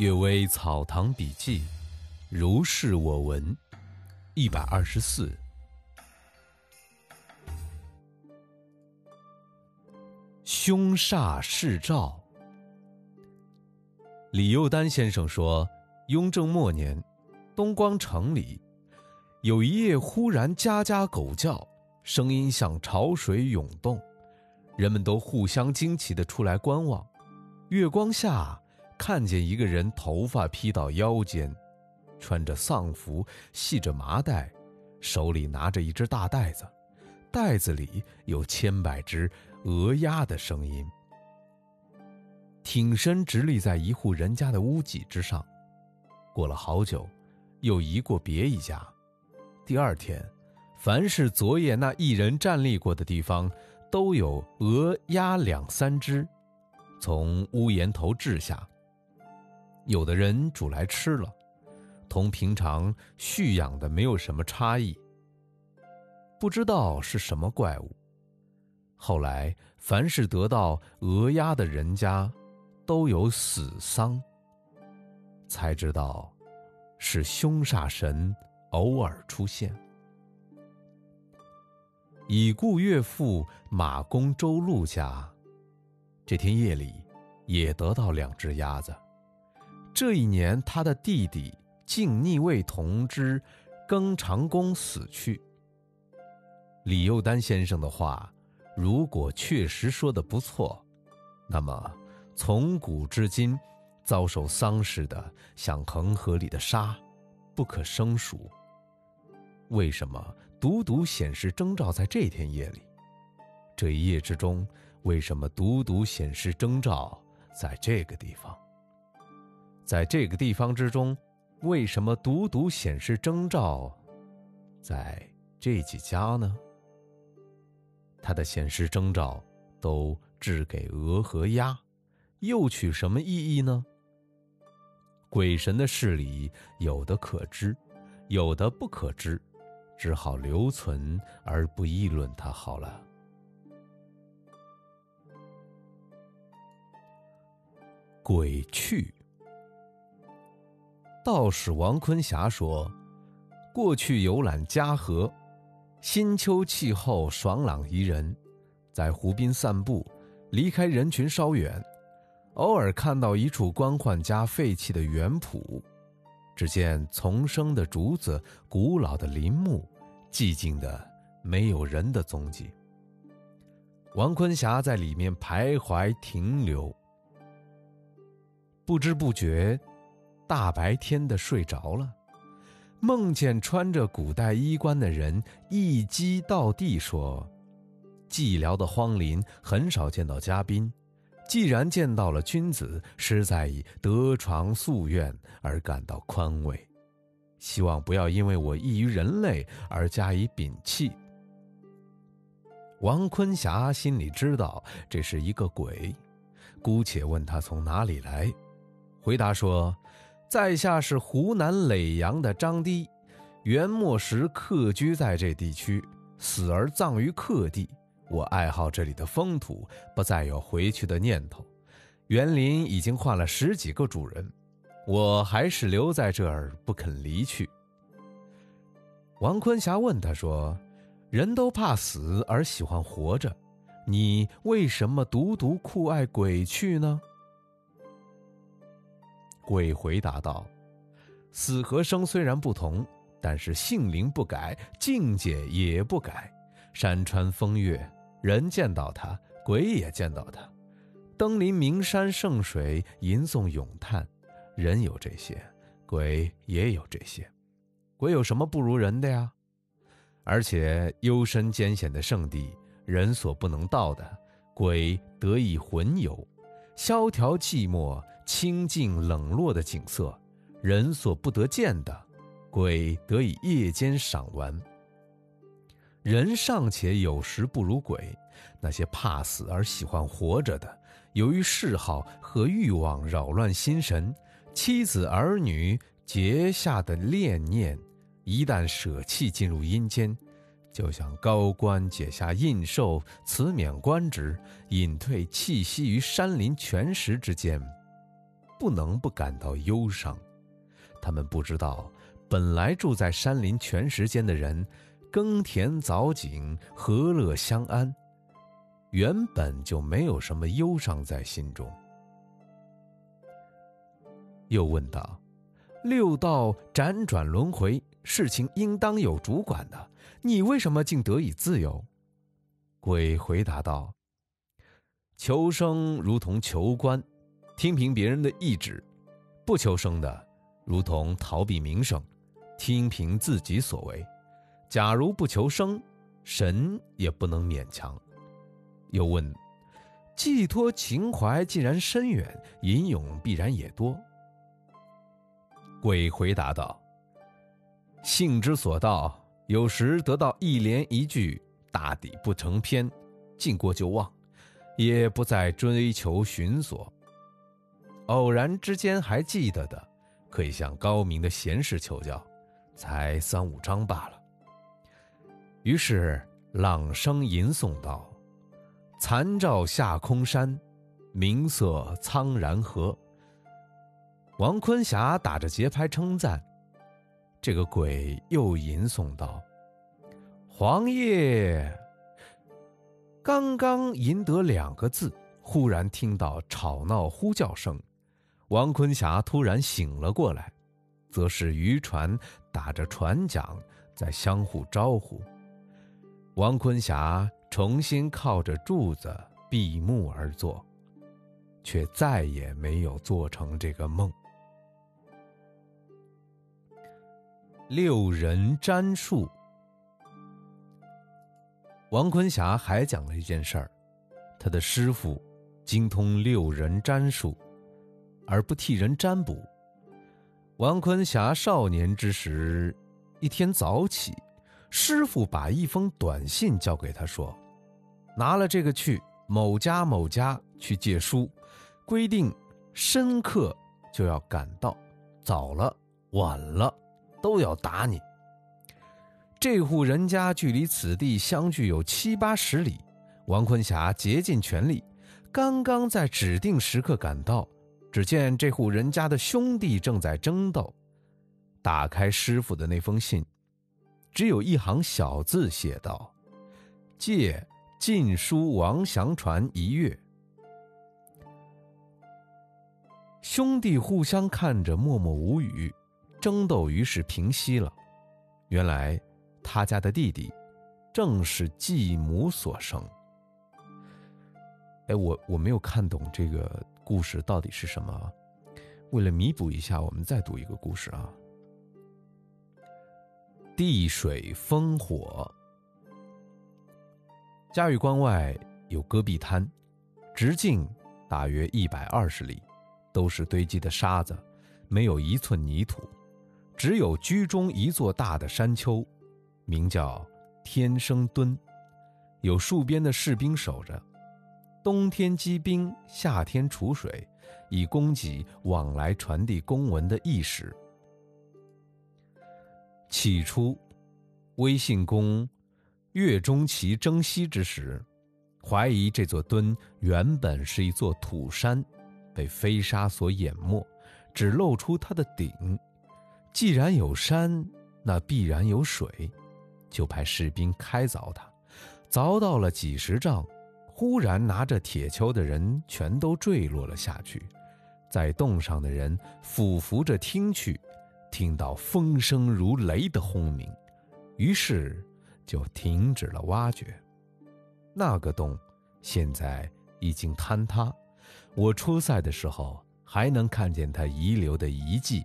阅微草堂笔记，如是我闻。一百二十四，凶煞示兆。李幼丹先生说，雍正末年，东光城里有一夜忽然家家狗叫，声音像潮水涌动，人们都互相惊奇的出来观望。月光下。看见一个人头发披到腰间，穿着丧服，系着麻袋，手里拿着一只大袋子，袋子里有千百只鹅鸭的声音。挺身直立在一户人家的屋脊之上，过了好久，又移过别一家。第二天，凡是昨夜那一人站立过的地方，都有鹅鸭两三只，从屋檐头掷下。有的人煮来吃了，同平常蓄养的没有什么差异。不知道是什么怪物。后来，凡是得到鹅鸭的人家，都有死丧。才知道，是凶煞神偶尔出现。已故岳父马公周禄家，这天夜里，也得到两只鸭子。这一年，他的弟弟竟逆位同知庚长公死去。李幼丹先生的话，如果确实说的不错，那么从古至今，遭受丧事的像恒河里的沙，不可胜数。为什么独独显示征兆在这天夜里？这一夜之中，为什么独独显示征兆在这个地方？在这个地方之中，为什么独独显示征兆，在这几家呢？它的显示征兆都置给鹅和鸭，又取什么意义呢？鬼神的事里，有的可知，有的不可知，只好留存而不议论它好了。鬼去。道士王坤霞说：“过去游览嘉禾，新秋气候爽朗宜人，在湖边散步，离开人群稍远，偶尔看到一处官宦家废弃的园圃，只见丛生的竹子，古老的林木，寂静的没有人的踪迹。王坤霞在里面徘徊停留，不知不觉。”大白天的睡着了，梦见穿着古代衣冠的人一击到地说：“寂寥的荒林很少见到嘉宾，既然见到了君子，实在以得偿夙愿而感到宽慰，希望不要因为我异于人类而加以摒弃。”王坤霞心里知道这是一个鬼，姑且问他从哪里来，回答说。在下是湖南耒阳的张堤，元末时客居在这地区，死而葬于客地。我爱好这里的风土，不再有回去的念头。园林已经换了十几个主人，我还是留在这儿不肯离去。王坤霞问他说：“人都怕死而喜欢活着，你为什么独独酷爱鬼去呢？”鬼回答道：“死和生虽然不同，但是性灵不改，境界也不改。山川风月，人见到他，鬼也见到他。登临名山圣水，吟诵咏叹，人有这些，鬼也有这些。鬼有什么不如人的呀？而且幽深艰险的圣地，人所不能到的，鬼得以魂游。”萧条寂寞、清静冷落的景色，人所不得见的，鬼得以夜间赏玩。人尚且有时不如鬼，那些怕死而喜欢活着的，由于嗜好和欲望扰乱心神，妻子儿女结下的恋念，一旦舍弃进入阴间。就像高官解下印绶，辞免官职，隐退栖息于山林泉石之间，不能不感到忧伤。他们不知道，本来住在山林泉石间的人，耕田凿井，和乐相安，原本就没有什么忧伤在心中。又问道：“六道辗转轮回，事情应当有主管的，你为什么竟得以自由？”鬼回答道：“求生如同求官，听凭别人的意志；不求生的，如同逃避名声，听凭自己所为。假如不求生，神也不能勉强。”又问：“寄托情怀既然深远，吟咏必然也多。”鬼回答道：“性之所到，有时得到一连一句。”大抵不成篇，尽过就忘，也不再追求寻索。偶然之间还记得的，可以向高明的贤士求教，才三五章罢了。于是朗声吟诵道：“残照下空山，明色苍然河。”王坤霞打着节拍称赞，这个鬼又吟诵道。黄叶刚刚吟得两个字，忽然听到吵闹呼叫声，王坤霞突然醒了过来，则是渔船打着船桨在相互招呼。王坤霞重新靠着柱子闭目而坐，却再也没有做成这个梦。六人占术。王坤霞还讲了一件事儿，他的师傅精通六人占术，而不替人占卜。王坤霞少年之时，一天早起，师傅把一封短信交给他说：“拿了这个去某家某家去借书，规定深刻就要赶到，早了晚了都要打你。”这户人家距离此地相距有七八十里，王坤霞竭尽全力，刚刚在指定时刻赶到，只见这户人家的兄弟正在争斗。打开师傅的那封信，只有一行小字写道：“借晋书王祥传一月。”兄弟互相看着，默默无语，争斗于是平息了。原来。他家的弟弟，正是继母所生。哎，我我没有看懂这个故事到底是什么。为了弥补一下，我们再读一个故事啊。地水风火。嘉峪关外有戈壁滩，直径大约一百二十里，都是堆积的沙子，没有一寸泥土，只有居中一座大的山丘。名叫天生墩，有戍边的士兵守着，冬天积冰，夏天储水，以供给往来传递公文的驿使。起初，威信公岳钟琪征西之时，怀疑这座墩原本是一座土山，被飞沙所淹没，只露出它的顶。既然有山，那必然有水。就派士兵开凿它，凿到了几十丈，忽然拿着铁锹的人全都坠落了下去，在洞上的人俯伏着听去，听到风声如雷的轰鸣，于是就停止了挖掘。那个洞现在已经坍塌，我出塞的时候还能看见它遗留的遗迹。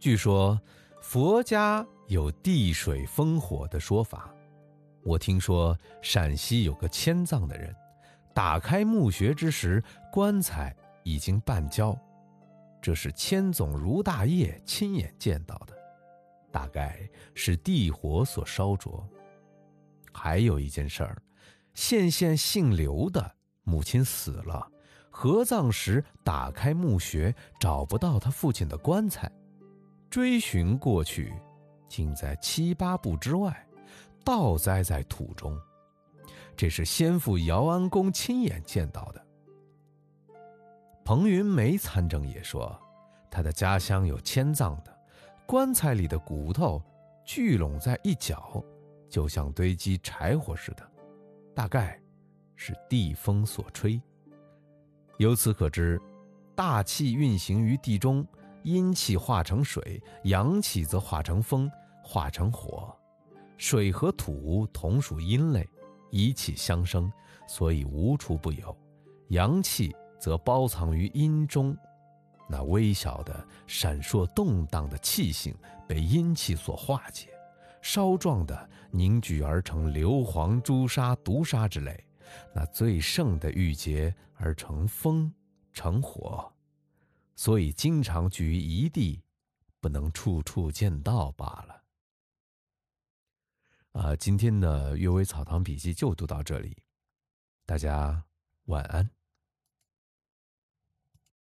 据说佛家。有地水风火的说法，我听说陕西有个迁葬的人，打开墓穴之时，棺材已经半焦，这是千总卢大业亲眼见到的，大概是地火所烧灼。还有一件事儿，县县姓刘的母亲死了，合葬时打开墓穴，找不到他父亲的棺材，追寻过去。竟在七八步之外，倒栽在土中。这是先父姚安公亲眼见到的。彭云梅参政也说，他的家乡有迁葬的，棺材里的骨头聚拢在一角，就像堆积柴火似的，大概是地风所吹。由此可知，大气运行于地中，阴气化成水，阳气则化成风，化成火。水和土同属阴类，一气相生，所以无处不有。阳气则包藏于阴中，那微小的、闪烁动荡的气性被阴气所化解，稍壮的凝聚而成硫磺、朱砂、毒砂之类；那最盛的郁结而成风、成火，所以经常聚于一地，不能处处见到罢了。啊，今天的《阅微草堂笔记》就读到这里，大家晚安。